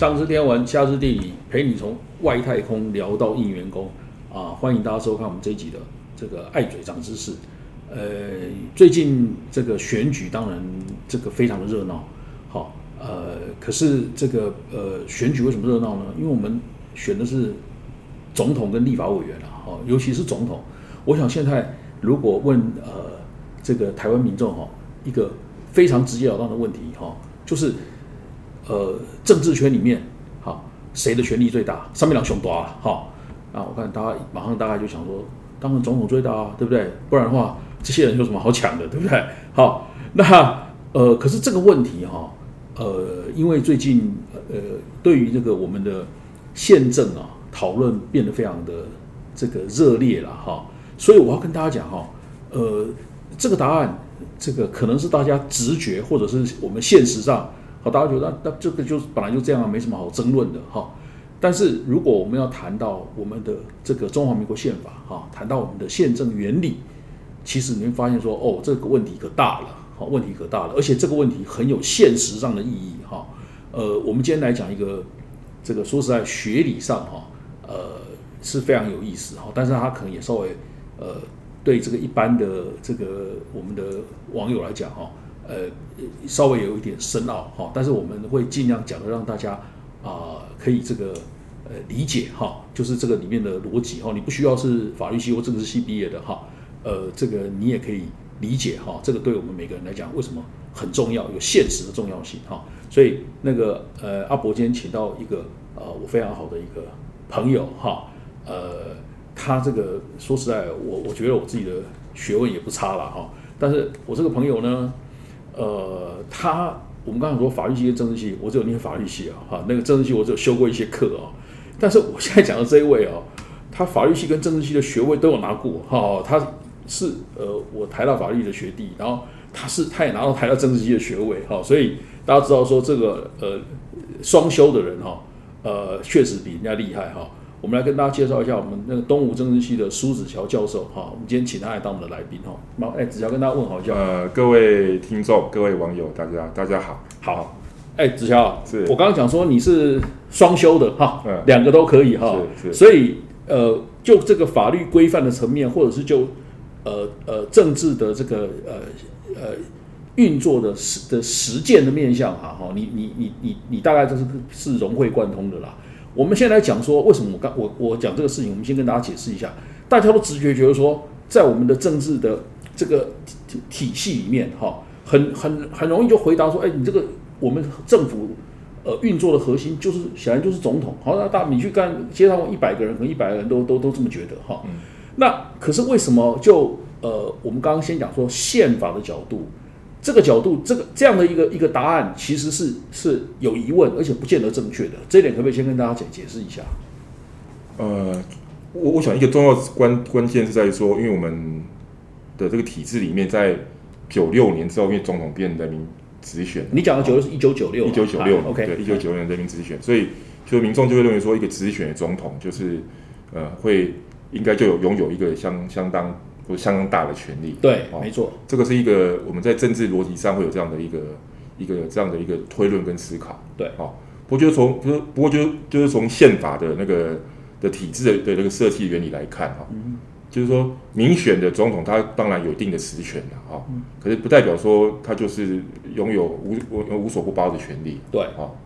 上知天文，下知地理，陪你从外太空聊到应员工啊！欢迎大家收看我们这一集的这个爱嘴长知识。呃，最近这个选举当然这个非常的热闹，好，呃，可是这个呃选举为什么热闹呢？因为我们选的是总统跟立法委员啊，好，尤其是总统。我想现在如果问呃这个台湾民众哈一个非常直截了当的问题哈，就是呃政治圈里面好谁的权力最大？上面两雄多啊，好，啊我看大家马上大概就想说，当然总统最大啊，对不对？不然的话。这些人有什么好抢的，对不对？好，那呃，可是这个问题哈，呃，因为最近呃，对于这个我们的宪政啊，讨论变得非常的这个热烈了哈，所以我要跟大家讲哈，呃，这个答案，这个可能是大家直觉，或者是我们现实上，好，大家觉得那那这个就本来就这样，没什么好争论的哈。但是如果我们要谈到我们的这个中华民国宪法哈，谈到我们的宪政原理。其实你会发现说，哦，这个问题可大了，好，问题可大了，而且这个问题很有现实上的意义，哈，呃，我们今天来讲一个，这个说实在，学理上哈，呃，是非常有意思哈，但是它可能也稍微，呃，对这个一般的这个我们的网友来讲哈，呃，稍微有一点深奥哈，但是我们会尽量讲的让大家啊，可以这个呃理解哈，就是这个里面的逻辑哈，你不需要是法律系或政治系毕业的哈。呃，这个你也可以理解哈，这个对我们每个人来讲，为什么很重要，有现实的重要性哈。所以那个呃，阿伯今天请到一个呃，我非常好的一个朋友哈，呃，他这个说实在，我我觉得我自己的学问也不差了哈。但是我这个朋友呢，呃，他我们刚才说法律系跟政治系，我只有念法律系啊哈，那个政治系我只有修过一些课啊。但是我现在讲的这一位哦，他法律系跟政治系的学位都有拿过哈，他。是呃，我台大法律的学弟，然后他是他也拿到台大政治系的学位哈，所以大家知道说这个呃双修的人哈，呃确实比人家厉害哈。我们来跟大家介绍一下我们那个东吴政治系的苏子乔教授哈，我们今天请他来当我们的来宾哈。那哎，子乔跟大家问好一下。呃，各位听众、各位网友，大家大家好，好。哎，子乔，是我刚刚讲说你是双修的哈，两个都可以哈，所以呃，就这个法律规范的层面，或者是就呃呃，政治的这个呃呃运作的实的实践的面向哈哈，你你你你你大概就是是融会贯通的啦。我们先来讲说，为什么我刚我我讲这个事情，我们先跟大家解释一下。大家都直觉觉得说，在我们的政治的这个体体系里面哈，很很很容易就回答说，哎，你这个我们政府呃运作的核心就是显然就是总统。好，那大你去干街上问一百个人，可能一百个人都都都这么觉得哈。那可是为什么就呃，我们刚刚先讲说宪法的角度，这个角度，这个这样的一个一个答案，其实是是有疑问，而且不见得正确的。这一点可不可以先跟大家解解释一下？呃，我我想一个重要关关键是在于说，因为我们的这个体制里面，在九六年之后，因为总统变人民直选，你讲的九六是一九九六，一九九六，OK，对，一九九六年人民直选，所以就民众就会认为说，一个直选的总统就是呃会。应该就有拥有一个相相当或相当大的权利。对，没错，这个是一个我们在政治逻辑上会有这样的一个一个这样的一个推论跟思考。对，哦，不过就是从就是不过就就是从宪法的那个的体制的的这个设计原理来看哈，就是说民选的总统他当然有一定的实权了哈，可是不代表说他就是拥有无无无所不包的权利。对，好，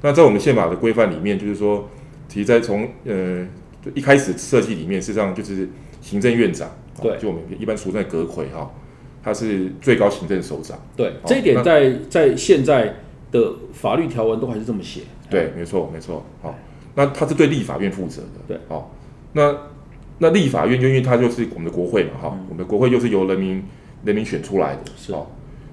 那在我们宪法的规范里面，就是说，其实在从呃。一开始设计里面，事实上就是行政院长，对，就我们一般俗称阁魁哈，他是最高行政首长。对，这一点在在现在的法律条文都还是这么写。对，没错，没错。好，那他是对立法院负责的。对，好，那那立法院就因为他就是我们的国会嘛，哈，我们的国会就是由人民人民选出来的，是哦，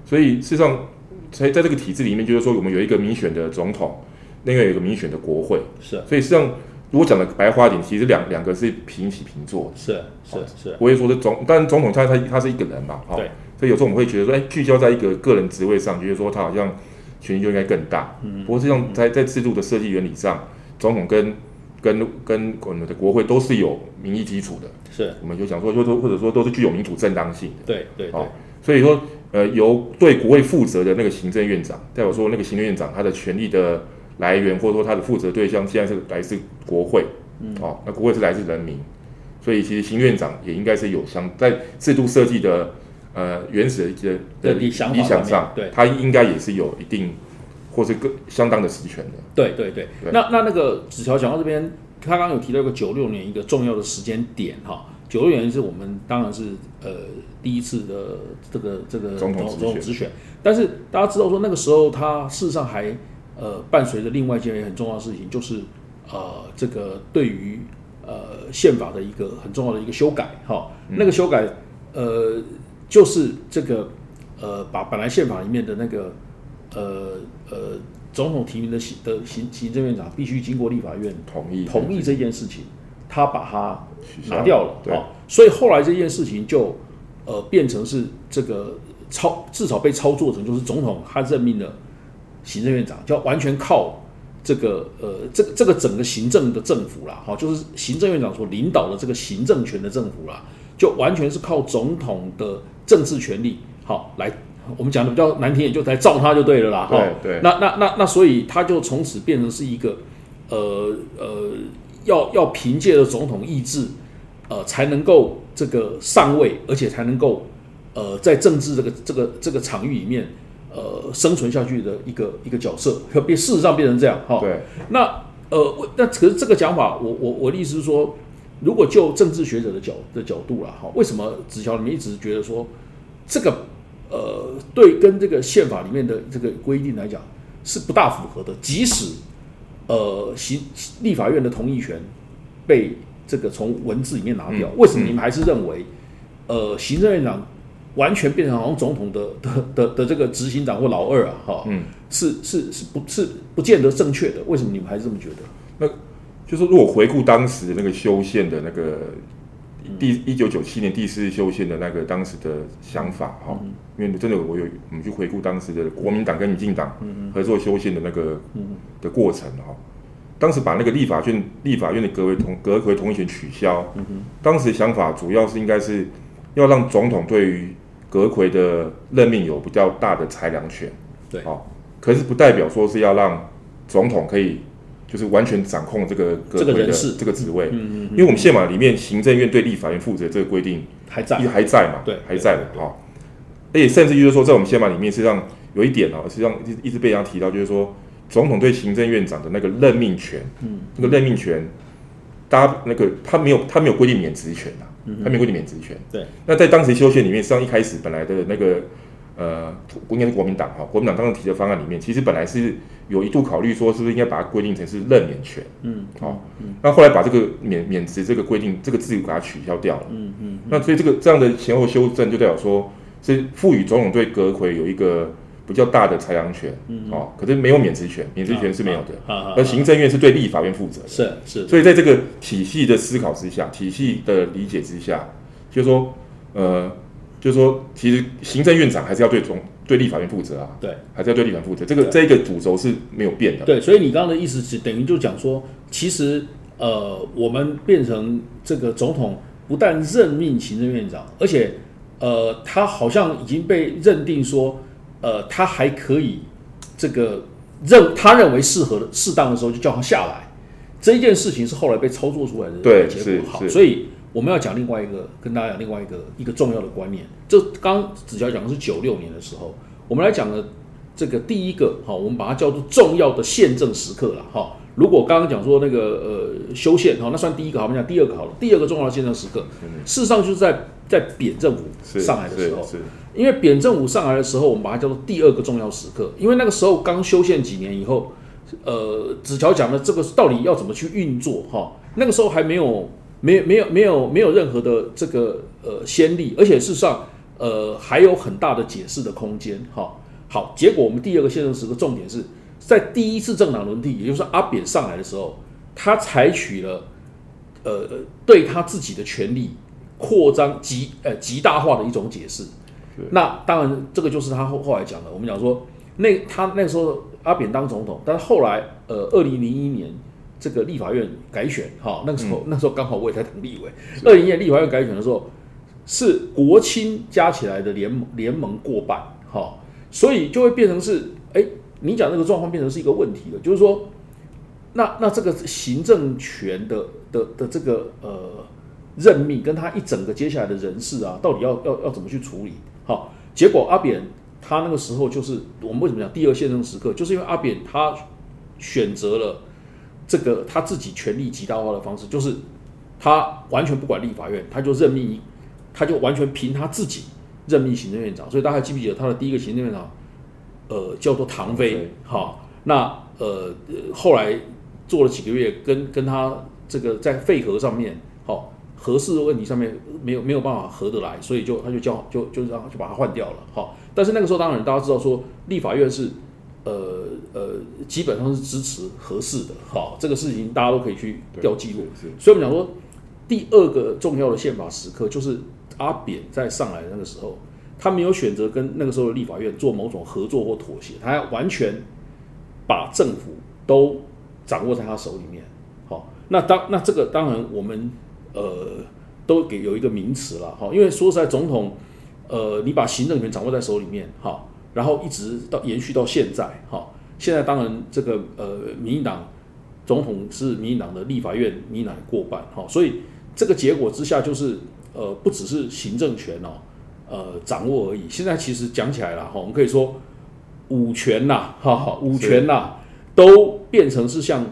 所以事实上在在这个体制里面，就是说我们有一个民选的总统，另外有一个民选的国会，是，所以实际上。如果讲的白话点，其实两两个是平起平坐，是是是。我也说是总，但总统他他他是一个人嘛，对。所以有时候我们会觉得说，哎，聚焦在一个个人职位上，觉得说他好像权力就应该更大。嗯。不过实际上，在在制度的设计原理上，总统跟跟跟我们的国会都是有民意基础的。是。我们就想说，就说或者说都是具有民主正当性的。对对对。所以说，呃，由对国会负责的那个行政院长，代表说那个行政院长他的权力的来源或者说它的负责对象现在是来自国会，嗯，哦，那国会是来自人民，所以其实新院长也应该是有相在制度设计的呃原始的一些的理想理想上，对，他应该也是有一定或是更相当的实权的。对对对，那那那个纸条讲到这边，他刚刚有提到一个九六年一个重要的时间点哈。九六年是我们当然是呃第一次的这个这个总统总统直选，但是大家知道说那个时候他事实上还呃伴随着另外一件很重要的事情，就是呃这个对于呃宪法的一个很重要的一个修改哈，那个修改呃就是这个呃把本来宪法里面的那个呃呃总统提名的行的行行政院长必须经过立法院同意同意这件事情。他把它拿掉了，哦，所以后来这件事情就呃变成是这个操，至少被操作成就是总统他任命了行政院长，就要完全靠这个呃这个这个整个行政的政府啦，好，就是行政院长所领导的这个行政权的政府啦，就完全是靠总统的政治权力，好来我们讲的比较难听点，就来造他就对了啦，对对，那那那那所以他就从此变成是一个呃呃。要要凭借着总统意志，呃，才能够这个上位，而且才能够呃，在政治这个这个这个场域里面，呃，生存下去的一个一个角色，变事实上变成这样哈。对。那呃，那可是这个讲法，我我我的意思是说，如果就政治学者的角的角度啦，哈，为什么子乔你们一直觉得说这个呃，对跟这个宪法里面的这个规定来讲是不大符合的，即使。呃，行立法院的同意权被这个从文字里面拿掉，为什么你们还是认为，呃，行政院长完全变成好像总统的的的的这个执行长或老二啊？哈，嗯，是是是不是不见得正确的？为什么你们还是这么觉得？那就是如果回顾当时那个修宪的那个。第一九九七年第四次修宪的那个当时的想法哈，因为真的我有我们去回顾当时的国民党跟民进党合作修宪的那个的过程哈，当时把那个立法院立法院的隔为同隔回同意权取消，当时想法主要是应该是要让总统对于阁魁的任命有比较大的裁量权，对，好，可是不代表说是要让总统可以。就是完全掌控这个这个人事。这个职位，嗯嗯，因为我们宪法里面行政院对立法院负责这个规定还在。还在嘛，对，还在的哈。而且甚至就是说，在我们宪法里面，实际上有一点哦，实际上一直被人家提到，就是说总统对行政院长的那个任命权，嗯，那个任命权，大家那个他没有他没有规定免职权呐，他没有规定免职权。对，那在当时修宪里面，实际上一开始本来的那个。呃，应该是国民党哈，国民党当时提的方案里面，其实本来是有一度考虑说，是不是应该把它规定成是任免权，嗯，好，那后来把这个免免职这个规定这个字给它取消掉了，嗯嗯，那所以这个这样的前后修正，就代表说是赋予总统对阁魁有一个比较大的裁量权，嗯，哦，可是没有免职权，免职权是没有的，而行政院是对立法院负责，是是，所以在这个体系的思考之下，体系的理解之下，就是说，呃。就是说，其实行政院长还是要对总对立法院负责啊，对，还是要对立法院负责。这个这一个主轴是没有变的。对，所以你刚刚的意思是等于就讲说，其实呃，我们变成这个总统不但任命行政院长，而且呃，他好像已经被认定说，呃，他还可以这个认他认为适合的适当的时候就叫他下来。这一件事情是后来被操作出来的对结果好，所以。我们要讲另外一个，跟大家讲另外一个一个重要的观念。这刚子乔讲的是九六年的时候，我们来讲的这个第一个，哈，我们把它叫做重要的宪政时刻了，哈。如果刚刚讲说那个呃修宪，哈，那算第一个，好，我们讲第二个好了。第二个重要的宪政时刻，事实上就是在在扁政府上来的时候，因为扁政府上来的时候，我们把它叫做第二个重要时刻，因为那个时候刚修宪几年以后，呃，子乔讲的这个到底要怎么去运作，哈，那个时候还没有。没没有没有没有任何的这个呃先例，而且事实上呃还有很大的解释的空间。哈，好，结果我们第二个宪政时刻重点是在第一次政党轮替，也就是阿扁上来的时候，他采取了呃对他自己的权利扩张极呃极大化的一种解释。那当然这个就是他后后来讲的，我们讲说那他那时候阿扁当总统，但是后来呃二零零一年。这个立法院改选，哈，那个时候那时候刚好我也在当立委。二零年立法院改选的时候，是国亲加起来的联盟联盟过半，哈，所以就会变成是，哎，你讲那个状况变成是一个问题了，就是说，那那这个行政权的的的这个呃任命，跟他一整个接下来的人事啊，到底要要要怎么去处理？好，结果阿扁他那个时候就是我们为什么讲第二宪政时刻，就是因为阿扁他选择了这个他自己权力极大化的方式，就是他完全不管立法院，他就任命一，他就完全凭他自己任命行政院长。所以大家记不记得他的第一个行政院长？呃，叫做唐飞，好，那呃后来做了几个月，跟跟他这个在废核上面，好，合适的问题上面没有没有办法合得来，所以就他就叫就就让就把他换掉了，好，但是那个时候当然大家知道说立法院是呃呃基本上是支持合适的，好，这个事情大家都可以去调记录，所以我们讲说第二个重要的宪法时刻就是阿扁在上来的那个时候。他没有选择跟那个时候的立法院做某种合作或妥协，他要完全把政府都掌握在他手里面。好，那当那这个当然我们呃都给有一个名词了哈，因为说实在，总统呃你把行政权掌握在手里面哈，然后一直到延续到现在哈，现在当然这个呃民进党总统是民进党的立法院民进党过半哈，所以这个结果之下就是呃不只是行政权哦。呃，掌握而已。现在其实讲起来了哈，我们可以说五权呐，哈哈，五权呐，都变成是像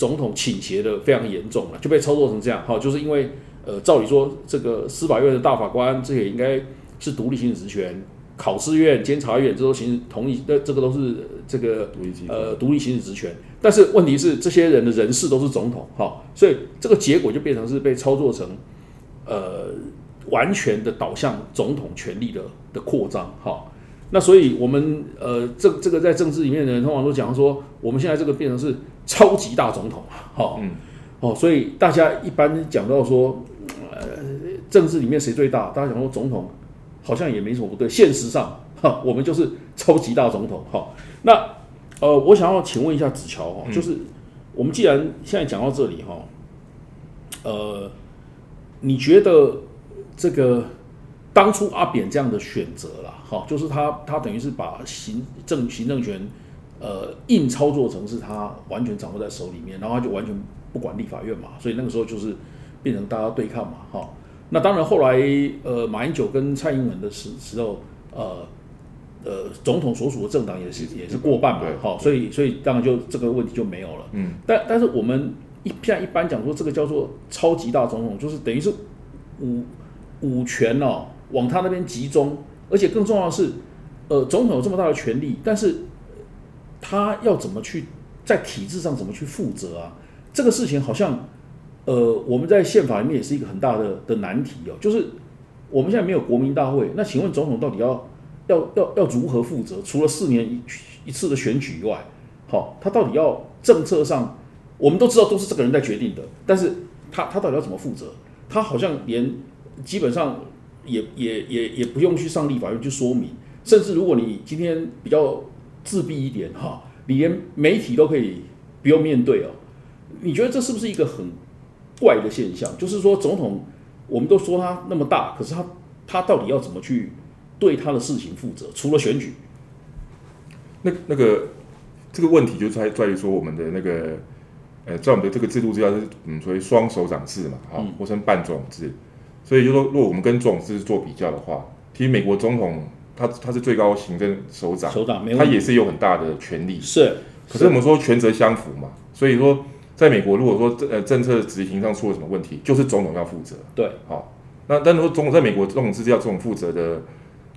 总统倾斜的非常严重了，就被操作成这样。哈，就是因为呃，照理说这个司法院的大法官，这也应该是独立行使职权，考试院、监察院这都行同意，那这个都是这个呃独立行使职权。但是问题是，这些人的人事都是总统，哈，所以这个结果就变成是被操作成呃。完全的导向总统权力的的扩张，哈，那所以我们呃，这这个在政治里面的人通常都讲说，我们现在这个变成是超级大总统，哈，嗯，哦，所以大家一般讲到说，呃，政治里面谁最大？大家讲说总统好像也没什么不对，现实上，哈，我们就是超级大总统，哈。那呃，我想要请问一下子乔，哈，就是我们既然现在讲到这里，哈，呃，你觉得？这个当初阿扁这样的选择了，哈，就是他他等于是把行政行政权，呃，硬操作成是他完全掌握在手里面，然后他就完全不管立法院嘛，所以那个时候就是变成大家对抗嘛，哈。那当然后来呃，马英九跟蔡英文的时时候，呃呃，总统所属的政党也是也是过半嘛，哈，所以所以当然就这个问题就没有了，嗯。但但是我们一现在一般讲说这个叫做超级大总统，就是等于是五。五权哦，往他那边集中，而且更重要的是，呃，总统有这么大的权力，但是他要怎么去在体制上怎么去负责啊？这个事情好像，呃，我们在宪法里面也是一个很大的的难题哦。就是我们现在没有国民大会，那请问总统到底要要要要如何负责？除了四年一一次的选举以外，好，他到底要政策上，我们都知道都是这个人在决定的，但是他他到底要怎么负责？他好像连基本上也也也也不用去上立法院去说明，甚至如果你今天比较自闭一点哈，你连媒体都可以不用面对哦。你觉得这是不是一个很怪的现象？就是说总统，我们都说他那么大，可是他他到底要怎么去对他的事情负责？除了选举，那那个这个问题就在在于说我们的那个呃，在我们的这个制度之下是嗯，所谓双手掌制嘛，啊，或称半总制。所以就说，如果我们跟总制做比较的话，其实美国总统他他是最高行政首长，首长他也是有很大的权力。是，可是我们说权责相符嘛，所以说在美国，如果说呃政策执行上出了什么问题，就是总统要负责。对，好，那但如果总统在美国总统制要这种负责的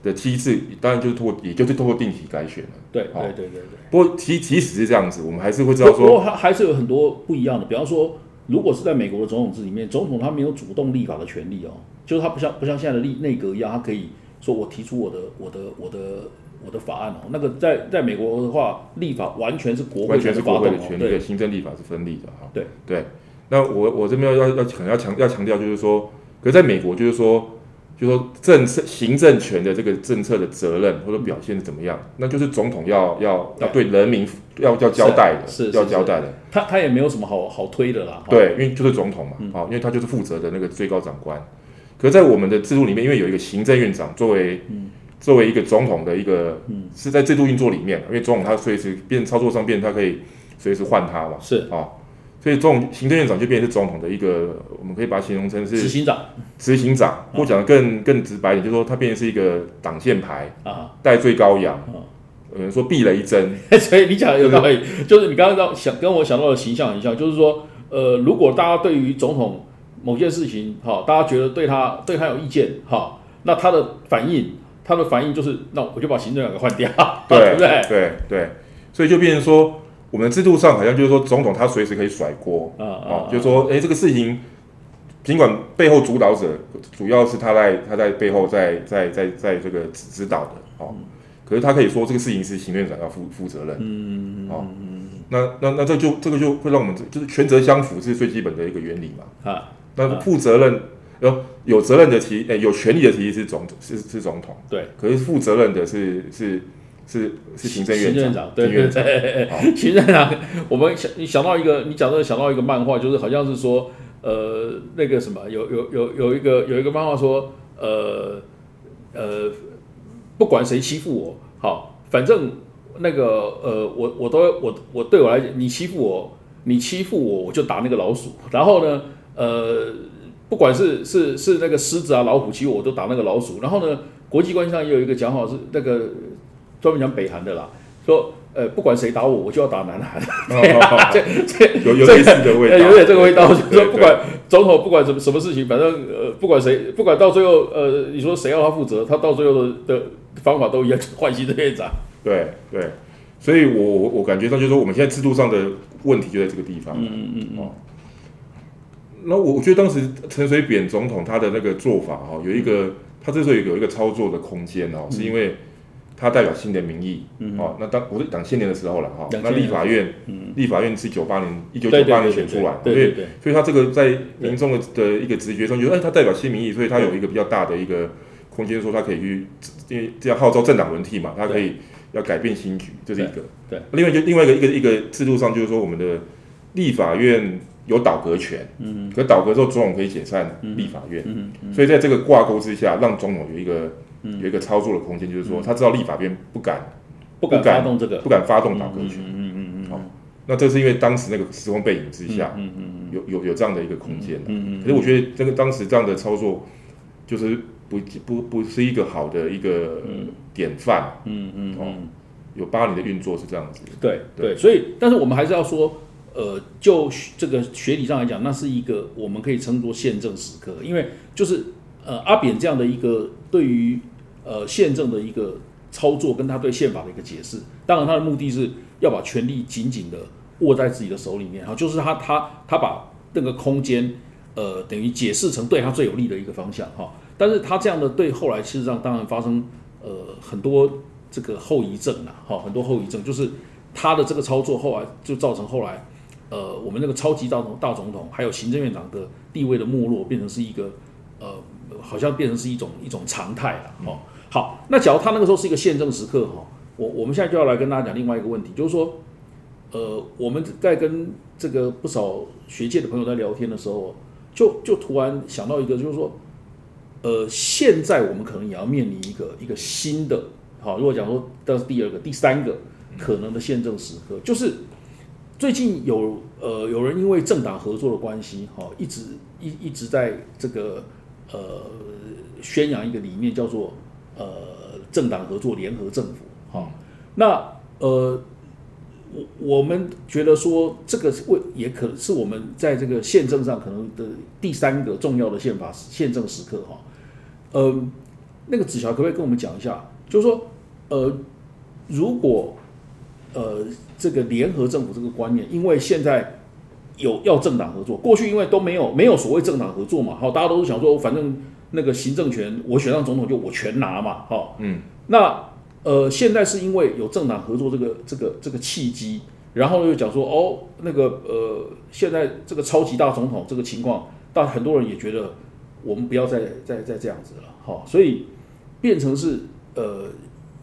的机制，当然就是通过，也就是通过定期改选了。对，对，对，对，对。不过其即使是这样子，我们还是会知道说，不过还还是有很多不一样的，比方说。如果是在美国的总统制里面，总统他没有主动立法的权利哦，就是他不像不像现在的立内阁一样，他可以说我提出我的我的我的我的法案哦。那个在在美国的话，立法完全是国会完全是国会的权利，行政立法是分立的哈。对对，那我我这边要要可能要强要强调就是说，可在美国就是说。就说政策行政权的这个政策的责任或者表现是怎么样，那就是总统要要要对人民要要交代的，是要交代的。他他也没有什么好好推的啦。对，因为就是总统嘛，好，因为他就是负责的那个最高长官。可是，在我们的制度里面，因为有一个行政院长作为作为一个总统的一个，是在制度运作里面，因为总统他随时变操作上变，他可以随时换他嘛，是。啊，所以这种行政院长就变成是总统的一个，我们可以把它形容成是执行长。执行长，或讲的更更直白一点，就是说他变成是一个挡箭牌，啊。戴罪羔羊，有人说避雷针，所以你讲的有道理，就是你刚刚让想跟我想到的形象很像，就是说，呃，如果大家对于总统某件事情，哈，大家觉得对他对他有意见，哈，那他的反应，他的反应就是，那我就把行政长给换掉，对不对？对对，所以就变成说，我们制度上好像就是说，总统他随时可以甩锅，啊啊哦，就是说，哎，这个事情，尽管背后主导者主要是他在他在背后在在在在这个指指导的，哦，可是他可以说这个事情是行政长要负负责任，嗯哦，那那那这就这个就会让我们就是权责相符是最基本的一个原理嘛。啊，那负责任，有有责任的提，诶、有权利的提议是总是是总统，对，可是负责任的是是是是行政院长，行政长，对对行政院长。对，行政 长，我们想你想到一个，你讲到想到一个漫画，就是好像是说，呃，那个什么，有有有有一个有一个漫画说，呃呃，不管谁欺负我，好，反正那个呃，我我都我我对我来讲，你欺负我，你欺负我，我就打那个老鼠，然后呢，呃，不管是是是那个狮子啊、老虎其实我，都打那个老鼠，然后呢，国际关系上也有一个讲法是那个专门讲北韩的啦，说呃，不管谁打我，我就要打南韩。哦 这这有有类似的味道，呃有点这个味道，就是说不管总统不管什么什么事情，反正呃不管谁，不管到最后呃你说谁要他负责，他到最后的的方法都一样，换新的院长。对对，所以我我我感觉到就是说，我们现在制度上的问题就在这个地方，嗯嗯嗯哦。那我我觉得当时陈水扁总统他的那个做法哈、哦，有一个他之所以有一个操作的空间哦，是因为他代表新的民意，嗯。哦，那当我是党千年的时候了哈、2000那立法院，嗯，立法院是九八年一九九八年选出来，对对对，所以他这个在民众的的一个直觉上，觉得哎，他代表新民意，所以他有一个比较大的一个空间，说他可以去，因为这样号召政党轮替嘛，他可以要改变新局，这是一个。对对另外就另外一个一个一个制度上，就是说我们的立法院有倒阁权，嗯。可倒阁之后总统可以解散立法院，嗯嗯所以在这个挂钩之下，让总统有一个嗯。有一个操作的空间，就是说他知道立法院不敢不敢发动这个。不敢发动倒阁嗯权。嗯嗯嗯好那这是因为当时那个时空背景之下，嗯嗯有有有这样的一个空间嗯。嗯可是我觉得这个当时这样的操作，就是不不不是一个好的一个典范。嗯嗯哦，有八年的运作是这样子。对对对，所以但是我们还是要说，呃，就这个学理上来讲，那是一个我们可以称作宪政时刻，因为就是呃阿扁这样的一个对于呃宪政的一个操作，跟他对宪法的一个解释，当然他的目的是要把权力紧紧的握在自己的手里面，哈，就是他他他把那个空间呃等于解释成对他最有利的一个方向，哈，但是他这样的对后来事实上当然发生呃很多这个后遗症了，哈，很多后遗症就是他的这个操作后来就造成后来呃我们那个超级大总大总统还有行政院长的地位的没落，变成是一个呃好像变成是一种一种常态了，哦。好，那假如他那个时候是一个宪政时刻，哈，我我们现在就要来跟大家讲另外一个问题，就是说，呃，我们在跟这个不少学界的朋友在聊天的时候，就就突然想到一个，就是说，呃，现在我们可能也要面临一个一个新的，好，如果讲说这是第二个、第三个可能的宪政时刻，就是最近有呃有人因为政党合作的关系，哈，一直一一直在这个呃宣扬一个理念，叫做呃政党合作联合政府，哈，那呃。我我们觉得说，这个是为也可是我们在这个宪政上可能的第三个重要的宪法宪政时刻哈。呃，那个子乔可不可以跟我们讲一下？就是说，呃，如果呃这个联合政府这个观念，因为现在有要政党合作，过去因为都没有没有所谓政党合作嘛，好，大家都是想说，反正那个行政权我选上总统就我全拿嘛，哈，嗯，那呃现在是因为有政党合作这个这个这个契机，然后又讲说哦那个呃现在这个超级大总统这个情况，但很多人也觉得我们不要再再再这样子了，好，所以变成是呃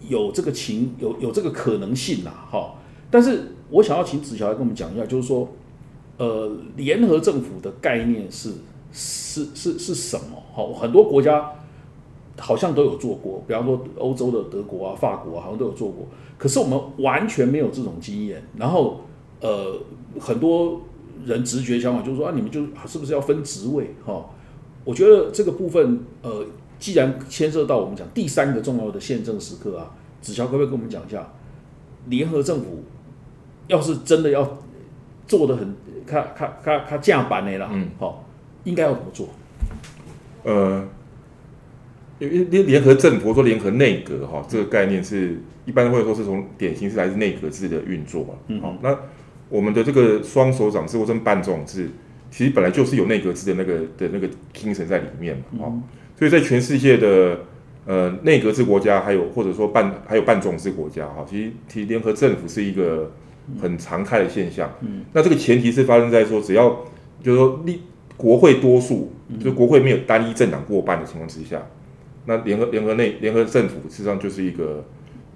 有这个情有有这个可能性啦，哈，但是我想要请子乔来跟我们讲一下，就是说呃联合政府的概念是是是是什么？好，很多国家好像都有做过，比方说欧洲的德国啊、法国啊，好像都有做过。可是我们完全没有这种经验，然后呃，很多人直觉想法就是说啊，你们就是不是要分职位哈？我觉得这个部分呃，既然牵涉到我们讲第三个重要的宪政时刻啊，子乔可不可以跟我们讲一下，联合政府要是真的要做的很，他他他他架板的啦，嗯，好，应该要怎么做？呃。因为联联合政府说联合内阁哈，这个概念是一般会说是从典型是来自内阁制的运作嘛。嗯，好，那我们的这个双手掌制或者半总制，其实本来就是有内阁制的那个的那个精神在里面嘛。哦，所以在全世界的呃内阁制国家，还有或者说半还有半总制国家哈，其实其实联合政府是一个很常态的现象。嗯，那这个前提是发生在说只要就是说立国会多数，就国会没有单一政党过半的情况之下。那联合联合内联合政府实际上就是一个，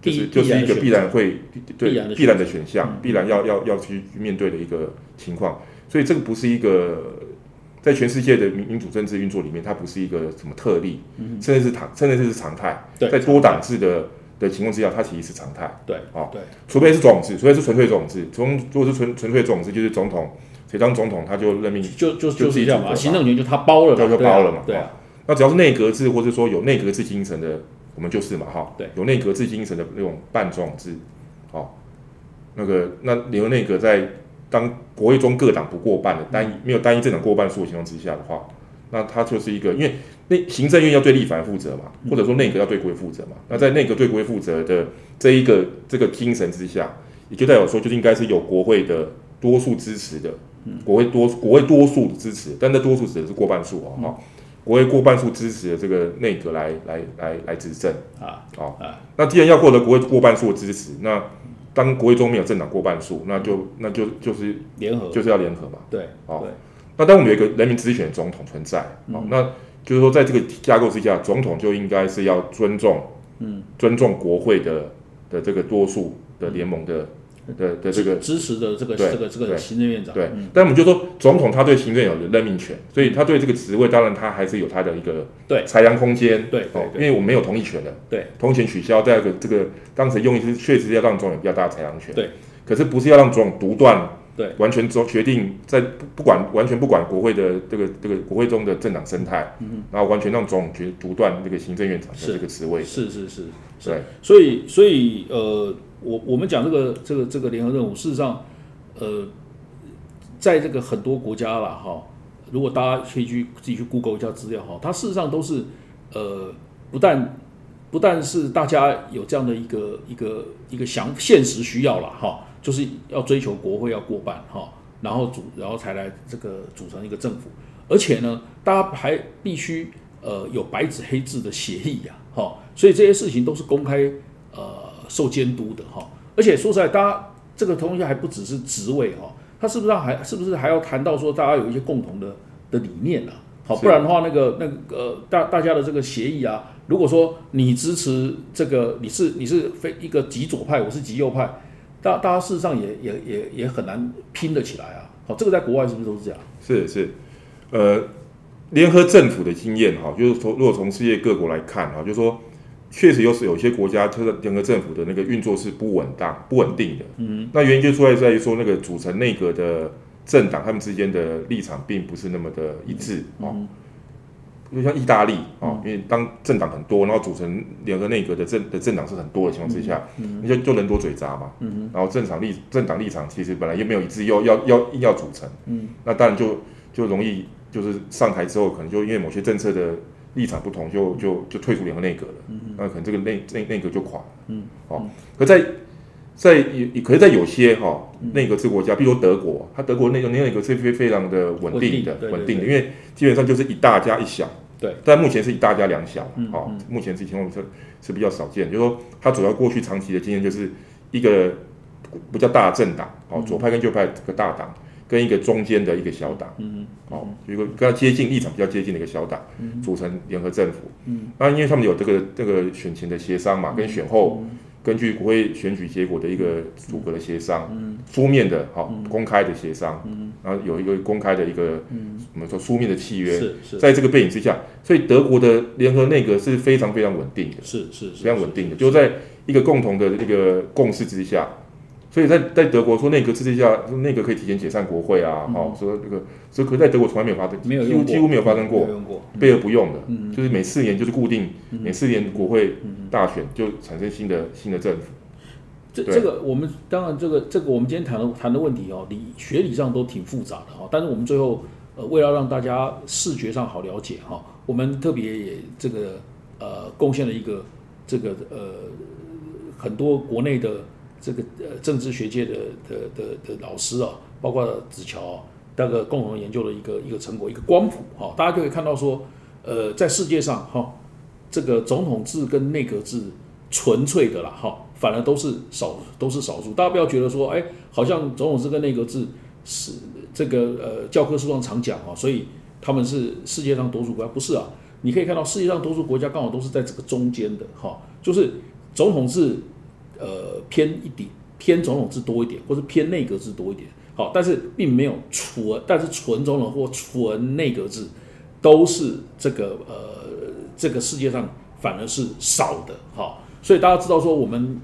就是就是一个必然会对必然的选项，必然要要要去面对的一个情况。所以这个不是一个在全世界的民民主政治运作里面，它不是一个什么特例，甚至是常甚至是常态。在多党制的的情况之下，它其实是常态。对，啊，对，除非是总制，除非是纯粹总制。从如果是纯纯粹总制，就是总统谁当总统，他就任命，就就就是这样嘛，行政权就他包了，就包了嘛，对啊。那只要是内阁制，或者说有内阁制精神的，我们就是嘛，哈，对，有内阁制精神的那种半状制，好，那个那联合内阁在当国会中各党不过半的单一没有单一政党过半数的情况之下的话，那它就是一个，因为内行政院要对立法负责嘛，或者说内阁要对国会负责嘛，那在内阁对国会负责的这一个这个精神之下，也就代表说，就应该是有国会的多数支持的，国会多国会多数支持，但那多数指的是过半数哦，哈。国会过半数支持的这个内阁来来来来执政。啊，哦，那既然要获得国会过半数的支持，那当国会中没有政党过半数，那就那就就是联合，就是要联合嘛，对，哦，那当我们有一个人民直选总统存在，哦，那就是说在这个架构之下，总统就应该是要尊重，嗯，尊重国会的的这个多数的联盟的。的的这个支持的这个这个这个行政院长，对，但我们就说总统他对行政有任命权，所以他对这个职位当然他还是有他的一个对裁量空间，对哦，因为我们没有同意权的，对，同意权取消，第二个这个当时用意是确实要让总统比较大的裁量权，对，可是不是要让总统独断，对，完全做决定在不不管完全不管国会的这个这个国会中的政党生态，嗯，然后完全让总统决独断这个行政院长的这个职位，是是是，对，所以所以呃。我我们讲这个这个这个联合任务，事实上，呃，在这个很多国家了哈，如果大家可以去自己去 Google 一下资料哈，它事实上都是呃，不但不但是大家有这样的一个一个一个想现实需要了哈，就是要追求国会要过半哈，然后组然后才来这个组成一个政府，而且呢，大家还必须呃有白纸黑字的协议呀，哈，所以这些事情都是公开呃。受监督的哈，而且说实在，大家这个东西还不只是职位哈，他是不是还是不是还要谈到说大家有一些共同的的理念呢？好，不然的话，那个那个大大家的这个协议啊，如果说你支持这个，你是你是非一个极左派，我是极右派，大大家事实上也也也也很难拼得起来啊。好，这个在国外是不是都是这样？是是，呃，联合政府的经验哈，就是从如果从世界各国来看哈，就是说。确实，又是有些国家，它的联合政府的那个运作是不稳当、不稳定的。嗯，那原因就出来在于说，那个组成内阁的政党，他们之间的立场并不是那么的一致啊。就像意大利啊，因为当政党很多，然后组成联合内阁的政的政党是很多的情况之下，那就就人多嘴杂嘛。嗯然后政党立政党立场其实本来又没有一致，又要要硬要组成。嗯。那当然就就容易就是上台之后，可能就因为某些政策的。立场不同，就就就退出联合内阁了，那可能这个内内内阁就垮了。嗯，哦，可在在有，可是，在有些哈内阁制国家，比如德国，它德国内阁内阁是非非常的稳定的，稳定的，因为基本上就是一大加一小。对，但目前是以大家两小。好，目前这情况是是比较少见，就是说，它主要过去长期的经验就是一个比较大的政党，哦，左派跟右派这个大党。跟一个中间的一个小党，嗯，哦，一个跟他接近立场比较接近的一个小党，组成联合政府，嗯，那因为他们有这个这个选前的协商嘛，跟选后根据国会选举结果的一个组阁的协商，嗯，书面的，好，公开的协商，嗯，然后有一个公开的一个我们说书面的契约，是是。在这个背景之下，所以德国的联合内阁是非常非常稳定的，是是是非常稳定的，就在一个共同的这个共识之下。所以在在德国说内阁制之下，说内阁可以提前解散国会啊，哦，说这个，所以可在德国从来没有发生，没有几乎几乎没有发生过没有，用过，备而不用的，就是每四年就是固定，每四年国会大选就产生新的新的政府。这这个我们当然这个这个我们今天谈的谈的问题哦，理学理上都挺复杂的哈，但是我们最后呃为了让大家视觉上好了解哈，我们特别也这个呃贡献了一个这个呃很多国内的这个呃政治学界的的的的老师啊，包括子乔啊那个共同研究的一个一个成果，一个光谱哈，大家就可以看到说呃在世界上哈这个总统制跟内阁制纯粹的啦哈。反而都是少，都是少数。大家不要觉得说，哎，好像总统制跟内阁制是这个呃教科书上常讲啊，所以他们是世界上多数国家，不是啊？你可以看到世界上多数国家刚好都是在这个中间的哈，就是总统制呃偏一点，偏总统制多一点，或者偏内阁制多一点。好，但是并没有纯，但是纯总统或纯内阁制都是这个呃这个世界上反而是少的好。所以大家知道说我们。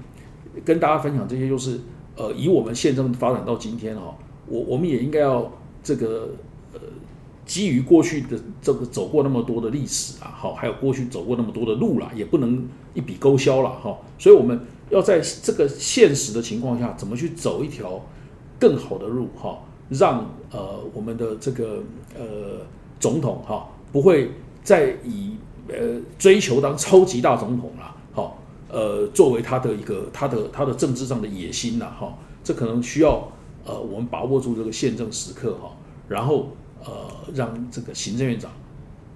跟大家分享这些，就是呃，以我们宪政发展到今天哈，我我们也应该要这个呃，基于过去的这个走过那么多的历史啊，好，还有过去走过那么多的路啦，也不能一笔勾销了哈。所以我们要在这个现实的情况下，怎么去走一条更好的路哈，让呃我们的这个呃总统哈，不会再以呃追求当超级大总统了，好。呃，作为他的一个他的他的政治上的野心呐，哈，这可能需要呃我们把握住这个宪政时刻哈，然后呃让这个行政院长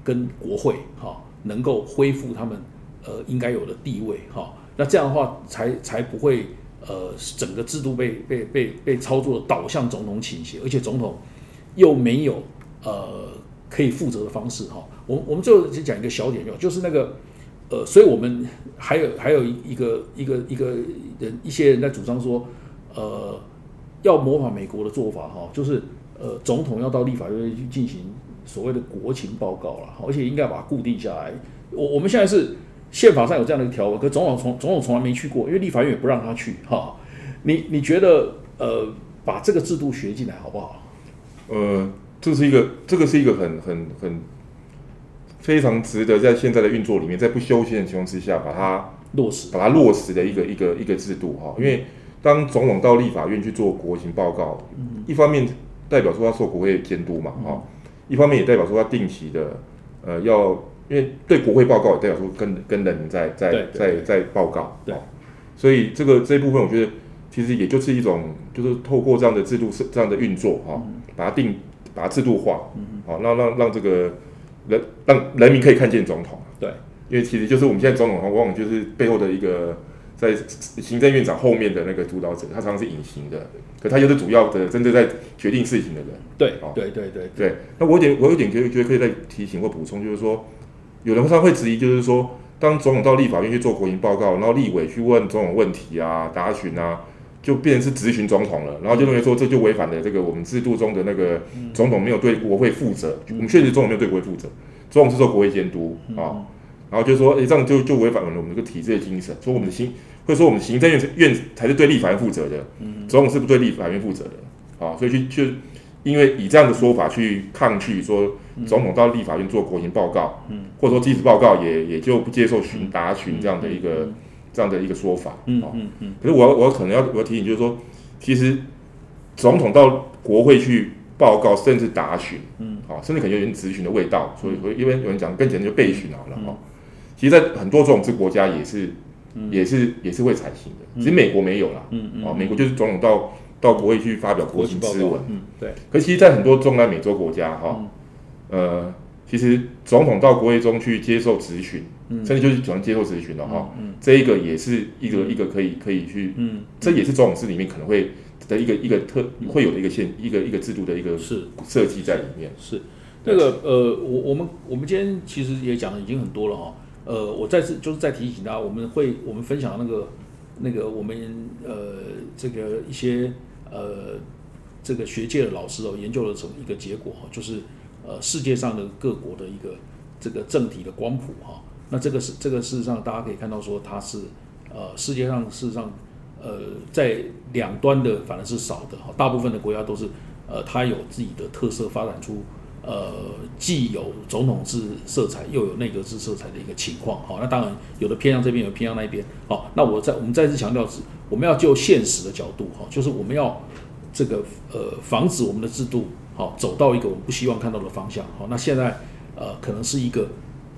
跟国会哈能够恢复他们呃应该有的地位哈，那这样的话才才不会呃整个制度被被被被操作导向总统倾斜，而且总统又没有呃可以负责的方式哈。我我们最后就讲一个小点就就是那个。呃，所以我们还有还有一个一个一个人一些人在主张说，呃，要模仿美国的做法哈，就是呃，总统要到立法院去进行所谓的国情报告了，而且应该把它固定下来。我我们现在是宪法上有这样的一个条文，可总统从总统从来没去过，因为立法院也不让他去哈。你你觉得呃，把这个制度学进来好不好？呃，这是一个这个是一个很很很。非常值得在现在的运作里面，在不修宪的情况之下，把它落实，把它落实的一个一个一个制度哈。因为当总统到立法院去做国情报告，一方面代表说他受国会监督嘛哈，一方面也代表说他定期的呃要，因为对国会报告也代表说跟跟人在在在在报告，对，所以这个这一部分我觉得其实也就是一种就是透过这样的制度是这样的运作哈，把它定把它制度化，好让让让这个。人让人民可以看见总统，对，因为其实就是我们现在总统往往就是背后的一个在行政院长后面的那个主导者，他常常是隐形的，可他又是主要的真正在决定事情的人。对，对，对，对，对。那我有点，我有点觉得觉得可以再提醒或补充，就是说，有人他会质疑，就是说，当总统到立法院去做国营报告，然后立委去问总统问题啊、答询啊，就变成是质询总统了，然后就认为说这就违反了这个我们制度中的那个总统没有对国会负责，我们确实总统没有对国会负责。总统是做国会监督啊，然后就说，哎，这样就就违反了我们这个体制的精神。说我们的行，或者说我们行政院院才是对立法院负责的，总统是不对立法院负责的啊。所以去就，因为以这样的说法去抗拒说总统到立法院做国情报告，或者说即时报告也也就不接受询答询这样的一个这样的一个说法嗯嗯。可是我我可能要我要提醒，就是说，其实总统到国会去。报告甚至答询，嗯，好，甚至可能有点咨询的味道，所以会因为有人讲更简单就备询好了哈。其实，在很多这种制国家也是，也是也是会采行的，只是美国没有啦，嗯嗯，哦，美国就是总统到到国会去发表国情咨文，嗯，对。可其实，在很多中南美洲国家哈，呃，其实总统到国会中去接受质询，嗯。甚至就是只能接受质询了哈，嗯，这一个也是一个一个可以可以去，嗯，这也是总统室里面可能会。的一个一个特会有的一个现一个一个制度的一个是。设计在里面。是。那个呃我我们我们今天其实也讲的已经很多了哈呃我再次就是再提醒大家我们会我们分享那个那个我们呃这个一些呃这个学界的老师哦研究的成一个结果哈，就是呃世界上的各国的一个这个政体的光谱哈。那这个是这个事实上大家可以看到说它是呃世界上事实上呃在两端的反而是少的哈，大部分的国家都是呃它有自己的特色发展出。呃，既有总统制色彩，又有内阁制色彩的一个情况，好，那当然有的偏向这边，有偏向那边，好，那我再我们再次强调是，我们要就现实的角度，哈，就是我们要这个呃防止我们的制度，好走到一个我们不希望看到的方向，好，那现在呃可能是一个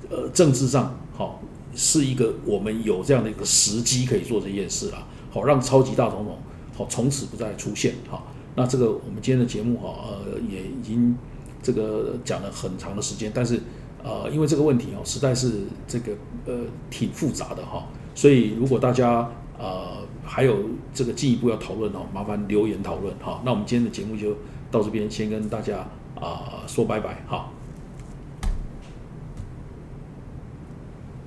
呃政治上，好是一个我们有这样的一个时机可以做这件事了，好让超级大总统好从此不再出现，好，那这个我们今天的节目哈，呃也已经。这个讲了很长的时间，但是，呃，因为这个问题哦，实在是这个呃挺复杂的哈，所以如果大家呃还有这个进一步要讨论哦，麻烦留言讨论哈。那我们今天的节目就到这边，先跟大家啊说拜拜好。